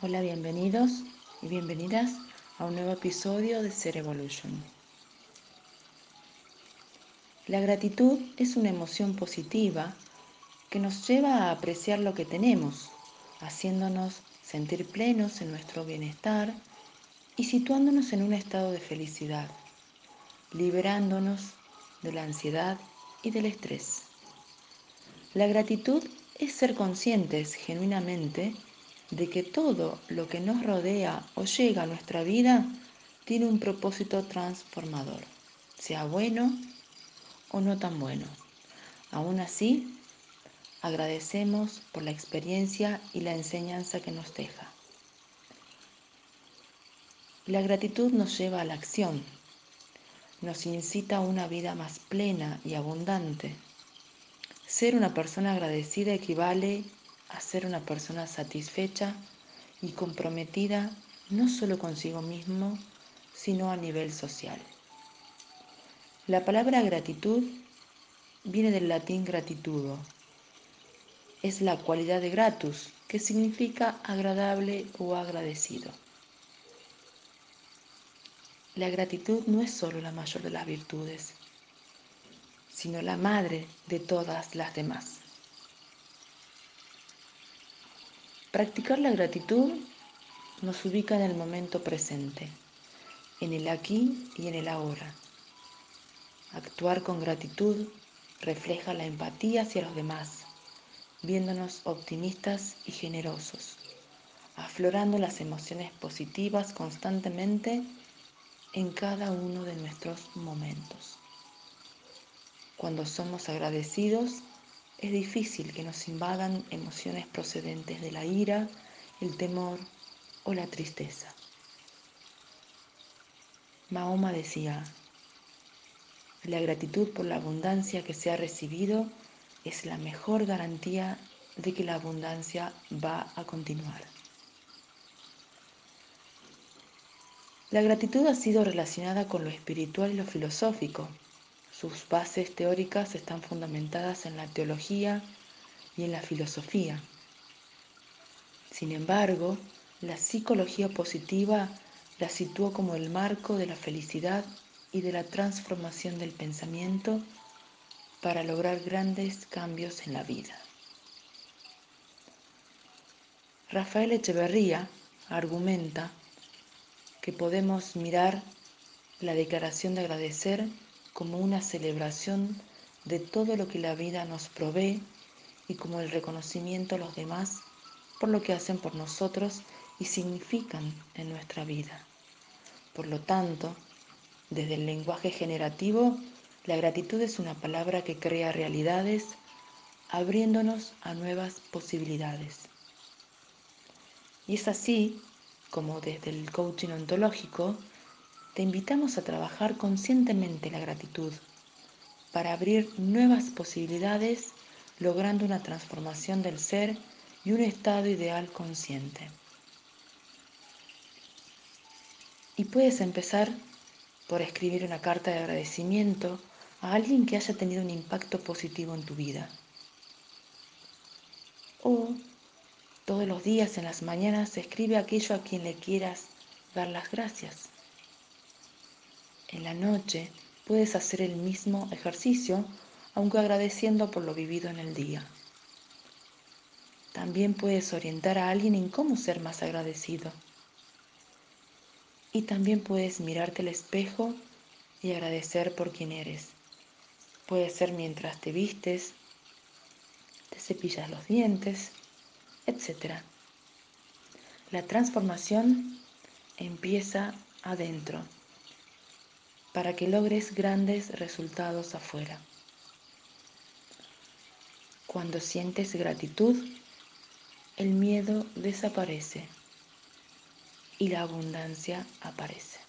Hola, bienvenidos y bienvenidas a un nuevo episodio de Ser Evolution. La gratitud es una emoción positiva que nos lleva a apreciar lo que tenemos, haciéndonos sentir plenos en nuestro bienestar y situándonos en un estado de felicidad, liberándonos de la ansiedad y del estrés. La gratitud es ser conscientes genuinamente de que todo lo que nos rodea o llega a nuestra vida tiene un propósito transformador, sea bueno o no tan bueno. Aún así, agradecemos por la experiencia y la enseñanza que nos deja. La gratitud nos lleva a la acción, nos incita a una vida más plena y abundante. Ser una persona agradecida equivale a ser una persona satisfecha y comprometida no solo consigo mismo, sino a nivel social. La palabra gratitud viene del latín gratitudo. Es la cualidad de gratus, que significa agradable o agradecido. La gratitud no es solo la mayor de las virtudes, sino la madre de todas las demás. Practicar la gratitud nos ubica en el momento presente, en el aquí y en el ahora. Actuar con gratitud refleja la empatía hacia los demás, viéndonos optimistas y generosos, aflorando las emociones positivas constantemente en cada uno de nuestros momentos. Cuando somos agradecidos, es difícil que nos invadan emociones procedentes de la ira, el temor o la tristeza. Mahoma decía, la gratitud por la abundancia que se ha recibido es la mejor garantía de que la abundancia va a continuar. La gratitud ha sido relacionada con lo espiritual y lo filosófico sus bases teóricas están fundamentadas en la teología y en la filosofía. Sin embargo, la psicología positiva la situó como el marco de la felicidad y de la transformación del pensamiento para lograr grandes cambios en la vida. Rafael Echeverría argumenta que podemos mirar la declaración de agradecer como una celebración de todo lo que la vida nos provee y como el reconocimiento a los demás por lo que hacen por nosotros y significan en nuestra vida. Por lo tanto, desde el lenguaje generativo, la gratitud es una palabra que crea realidades, abriéndonos a nuevas posibilidades. Y es así como desde el coaching ontológico te invitamos a trabajar conscientemente la gratitud para abrir nuevas posibilidades logrando una transformación del ser y un estado ideal consciente. Y puedes empezar por escribir una carta de agradecimiento a alguien que haya tenido un impacto positivo en tu vida. O todos los días en las mañanas escribe aquello a quien le quieras dar las gracias. En la noche puedes hacer el mismo ejercicio, aunque agradeciendo por lo vivido en el día. También puedes orientar a alguien en cómo ser más agradecido. Y también puedes mirarte al espejo y agradecer por quien eres. Puede ser mientras te vistes, te cepillas los dientes, etc. La transformación empieza adentro para que logres grandes resultados afuera. Cuando sientes gratitud, el miedo desaparece y la abundancia aparece.